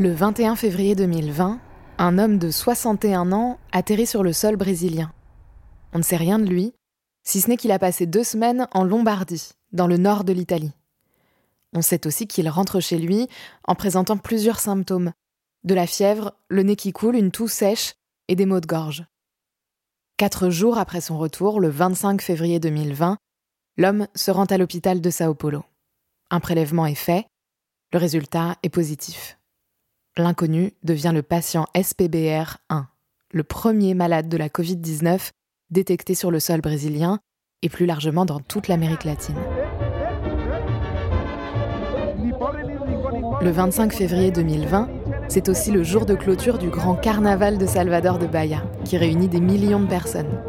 Le 21 février 2020, un homme de 61 ans atterrit sur le sol brésilien. On ne sait rien de lui, si ce n'est qu'il a passé deux semaines en Lombardie, dans le nord de l'Italie. On sait aussi qu'il rentre chez lui en présentant plusieurs symptômes de la fièvre, le nez qui coule, une toux sèche et des maux de gorge. Quatre jours après son retour, le 25 février 2020, l'homme se rend à l'hôpital de Sao Paulo. Un prélèvement est fait, le résultat est positif. L'inconnu devient le patient SPBR1, le premier malade de la Covid-19 détecté sur le sol brésilien et plus largement dans toute l'Amérique latine. Le 25 février 2020, c'est aussi le jour de clôture du grand carnaval de Salvador de Bahia, qui réunit des millions de personnes.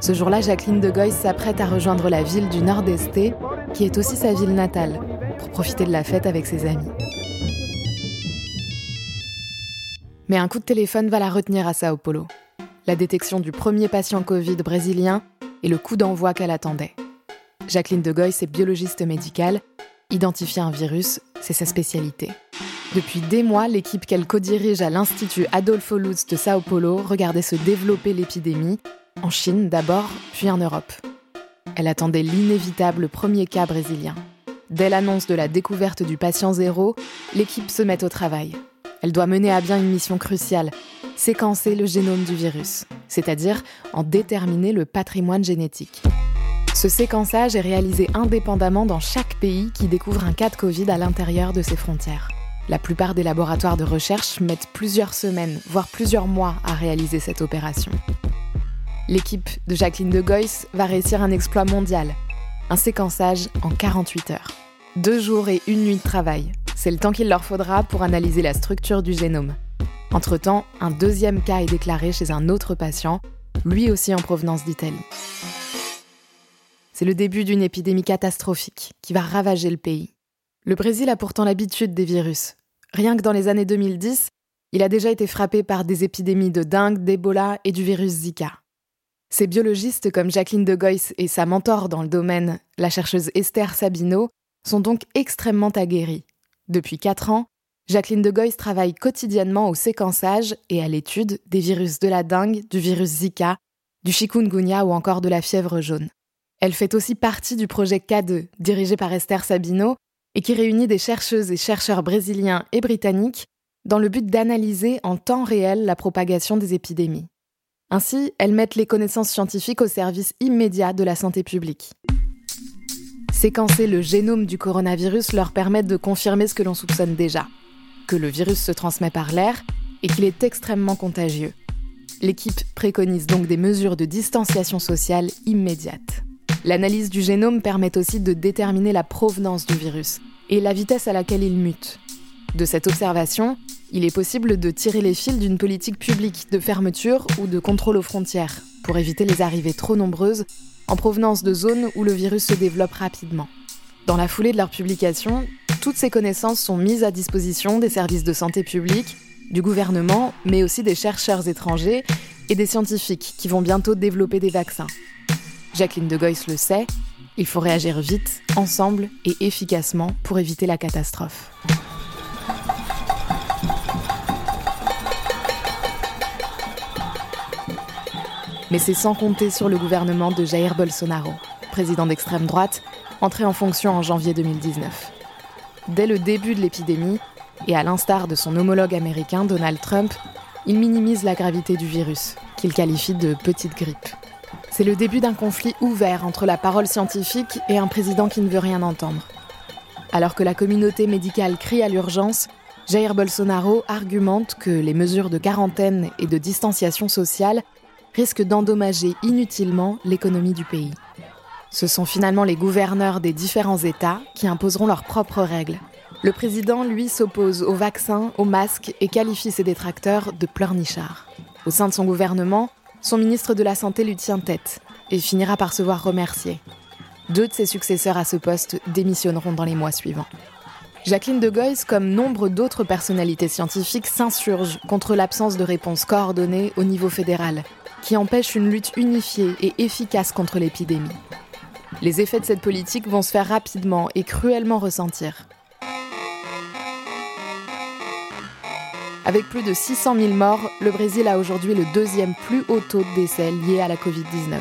Ce jour-là, Jacqueline de Goys s'apprête à rejoindre la ville du Nord-Est, qui est aussi sa ville natale, pour profiter de la fête avec ses amis. Mais un coup de téléphone va la retenir à Sao Paulo. La détection du premier patient Covid brésilien et le coup d'envoi qu'elle attendait. Jacqueline de est biologiste médicale. Identifier un virus, c'est sa spécialité. Depuis des mois, l'équipe qu'elle co-dirige à l'Institut Adolfo Lutz de Sao Paulo regardait se développer l'épidémie, en Chine d'abord, puis en Europe. Elle attendait l'inévitable premier cas brésilien. Dès l'annonce de la découverte du patient zéro, l'équipe se met au travail. Elle doit mener à bien une mission cruciale, séquencer le génome du virus, c'est-à-dire en déterminer le patrimoine génétique. Ce séquençage est réalisé indépendamment dans chaque pays qui découvre un cas de Covid à l'intérieur de ses frontières. La plupart des laboratoires de recherche mettent plusieurs semaines, voire plusieurs mois à réaliser cette opération. L'équipe de Jacqueline de Goys va réussir un exploit mondial, un séquençage en 48 heures. Deux jours et une nuit de travail, c'est le temps qu'il leur faudra pour analyser la structure du génome. Entre-temps, un deuxième cas est déclaré chez un autre patient, lui aussi en provenance d'Italie. C'est le début d'une épidémie catastrophique qui va ravager le pays. Le Brésil a pourtant l'habitude des virus. Rien que dans les années 2010, il a déjà été frappé par des épidémies de dengue, d'Ebola et du virus Zika. Ces biologistes comme Jacqueline de Goys et sa mentor dans le domaine, la chercheuse Esther Sabino, sont donc extrêmement aguerris. Depuis 4 ans, Jacqueline de Goys travaille quotidiennement au séquençage et à l'étude des virus de la dengue, du virus Zika, du chikungunya ou encore de la fièvre jaune. Elle fait aussi partie du projet K2, dirigé par Esther Sabino, et qui réunit des chercheuses et chercheurs brésiliens et britanniques dans le but d'analyser en temps réel la propagation des épidémies. Ainsi, elles mettent les connaissances scientifiques au service immédiat de la santé publique. Séquencer le génome du coronavirus leur permet de confirmer ce que l'on soupçonne déjà, que le virus se transmet par l'air et qu'il est extrêmement contagieux. L'équipe préconise donc des mesures de distanciation sociale immédiates. L'analyse du génome permet aussi de déterminer la provenance du virus et la vitesse à laquelle il mute. De cette observation, il est possible de tirer les fils d'une politique publique de fermeture ou de contrôle aux frontières pour éviter les arrivées trop nombreuses en provenance de zones où le virus se développe rapidement. Dans la foulée de leur publication, toutes ces connaissances sont mises à disposition des services de santé publique, du gouvernement, mais aussi des chercheurs étrangers et des scientifiques qui vont bientôt développer des vaccins. Jacqueline de Goys le sait, il faut réagir vite, ensemble et efficacement pour éviter la catastrophe. Mais c'est sans compter sur le gouvernement de Jair Bolsonaro, président d'extrême droite, entré en fonction en janvier 2019. Dès le début de l'épidémie, et à l'instar de son homologue américain Donald Trump, il minimise la gravité du virus, qu'il qualifie de petite grippe. C'est le début d'un conflit ouvert entre la parole scientifique et un président qui ne veut rien entendre. Alors que la communauté médicale crie à l'urgence, Jair Bolsonaro argumente que les mesures de quarantaine et de distanciation sociale risquent d'endommager inutilement l'économie du pays. Ce sont finalement les gouverneurs des différents États qui imposeront leurs propres règles. Le président, lui, s'oppose aux vaccins, aux masques et qualifie ses détracteurs de pleurnichards. Au sein de son gouvernement, son ministre de la Santé lui tient tête et finira par se voir remercier. Deux de ses successeurs à ce poste démissionneront dans les mois suivants. Jacqueline de Goyes, comme nombre d'autres personnalités scientifiques, s'insurge contre l'absence de réponse coordonnée au niveau fédéral, qui empêche une lutte unifiée et efficace contre l'épidémie. Les effets de cette politique vont se faire rapidement et cruellement ressentir. Avec plus de 600 000 morts, le Brésil a aujourd'hui le deuxième plus haut taux de décès lié à la Covid-19,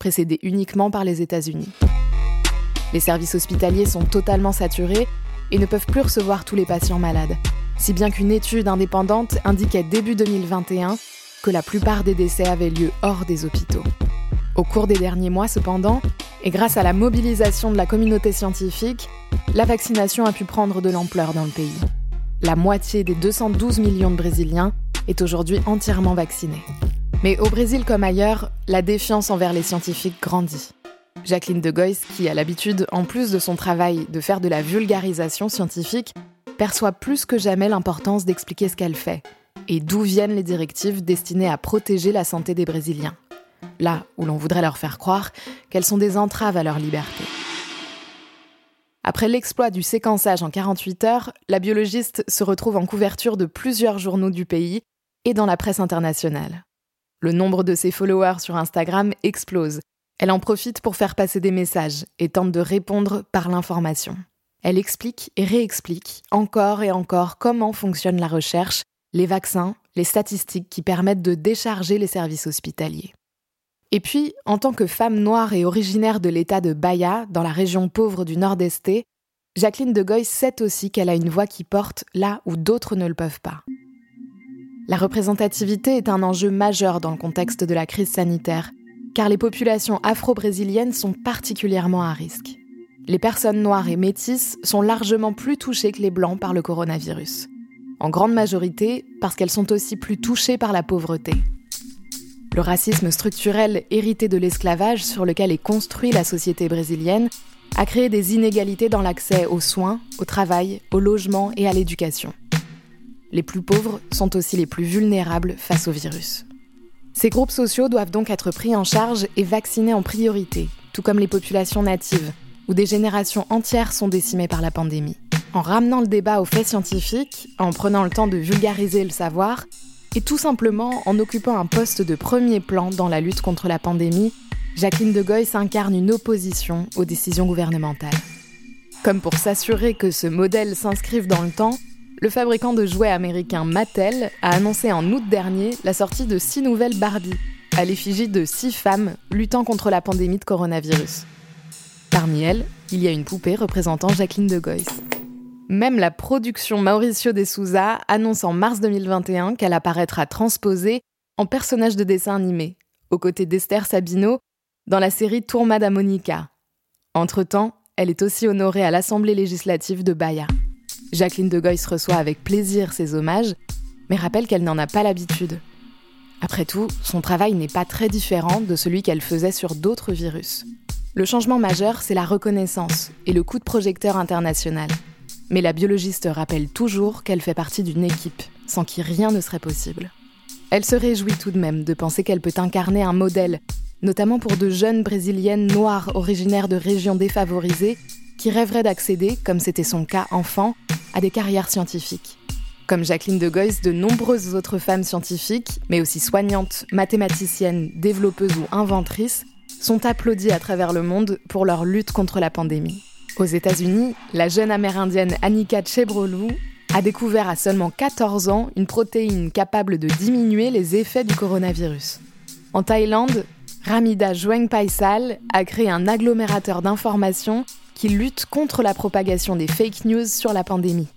précédé uniquement par les États-Unis. Les services hospitaliers sont totalement saturés et ne peuvent plus recevoir tous les patients malades, si bien qu'une étude indépendante indiquait début 2021 que la plupart des décès avaient lieu hors des hôpitaux. Au cours des derniers mois, cependant, et grâce à la mobilisation de la communauté scientifique, la vaccination a pu prendre de l'ampleur dans le pays. La moitié des 212 millions de Brésiliens est aujourd'hui entièrement vaccinée. Mais au Brésil comme ailleurs, la défiance envers les scientifiques grandit. Jacqueline de Goyes, qui a l'habitude, en plus de son travail, de faire de la vulgarisation scientifique, perçoit plus que jamais l'importance d'expliquer ce qu'elle fait et d'où viennent les directives destinées à protéger la santé des Brésiliens. Là où l'on voudrait leur faire croire qu'elles sont des entraves à leur liberté. Après l'exploit du séquençage en 48 heures, la biologiste se retrouve en couverture de plusieurs journaux du pays et dans la presse internationale. Le nombre de ses followers sur Instagram explose. Elle en profite pour faire passer des messages et tente de répondre par l'information. Elle explique et réexplique encore et encore comment fonctionne la recherche, les vaccins, les statistiques qui permettent de décharger les services hospitaliers. Et puis, en tant que femme noire et originaire de l'État de Bahia, dans la région pauvre du Nord-Est, Jacqueline de Goy sait aussi qu'elle a une voix qui porte là où d'autres ne le peuvent pas. La représentativité est un enjeu majeur dans le contexte de la crise sanitaire, car les populations afro-brésiliennes sont particulièrement à risque. Les personnes noires et métisses sont largement plus touchées que les blancs par le coronavirus. En grande majorité parce qu'elles sont aussi plus touchées par la pauvreté. Le racisme structurel hérité de l'esclavage sur lequel est construite la société brésilienne a créé des inégalités dans l'accès aux soins, au travail, au logement et à l'éducation. Les plus pauvres sont aussi les plus vulnérables face au virus. Ces groupes sociaux doivent donc être pris en charge et vaccinés en priorité, tout comme les populations natives, où des générations entières sont décimées par la pandémie. En ramenant le débat aux faits scientifiques, en prenant le temps de vulgariser le savoir, et tout simplement, en occupant un poste de premier plan dans la lutte contre la pandémie, Jacqueline de Goy incarne une opposition aux décisions gouvernementales. Comme pour s'assurer que ce modèle s'inscrive dans le temps, le fabricant de jouets américain Mattel a annoncé en août dernier la sortie de six nouvelles Barbie, à l'effigie de six femmes luttant contre la pandémie de coronavirus. Parmi elles, il y a une poupée représentant Jacqueline de Goy. Même la production Mauricio de Souza annonce en mars 2021 qu'elle apparaîtra transposée en personnage de dessin animé, aux côtés d'Esther Sabino, dans la série Tourma da Monica. Entre-temps, elle est aussi honorée à l'Assemblée législative de Bahia. Jacqueline de Goyes reçoit avec plaisir ses hommages, mais rappelle qu'elle n'en a pas l'habitude. Après tout, son travail n'est pas très différent de celui qu'elle faisait sur d'autres virus. Le changement majeur, c'est la reconnaissance et le coup de projecteur international. Mais la biologiste rappelle toujours qu'elle fait partie d'une équipe, sans qui rien ne serait possible. Elle se réjouit tout de même de penser qu'elle peut incarner un modèle, notamment pour de jeunes brésiliennes noires originaires de régions défavorisées qui rêveraient d'accéder, comme c'était son cas enfant, à des carrières scientifiques. Comme Jacqueline de Goyes, de nombreuses autres femmes scientifiques, mais aussi soignantes, mathématiciennes, développeuses ou inventrices, sont applaudies à travers le monde pour leur lutte contre la pandémie. Aux États-Unis, la jeune amérindienne Annika Chebrolou a découvert à seulement 14 ans une protéine capable de diminuer les effets du coronavirus. En Thaïlande, Ramida Paisal a créé un agglomérateur d'informations qui lutte contre la propagation des fake news sur la pandémie.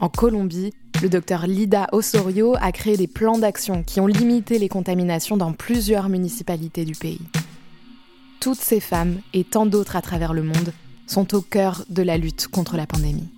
En Colombie, le docteur Lida Osorio a créé des plans d'action qui ont limité les contaminations dans plusieurs municipalités du pays. Toutes ces femmes et tant d'autres à travers le monde sont au cœur de la lutte contre la pandémie.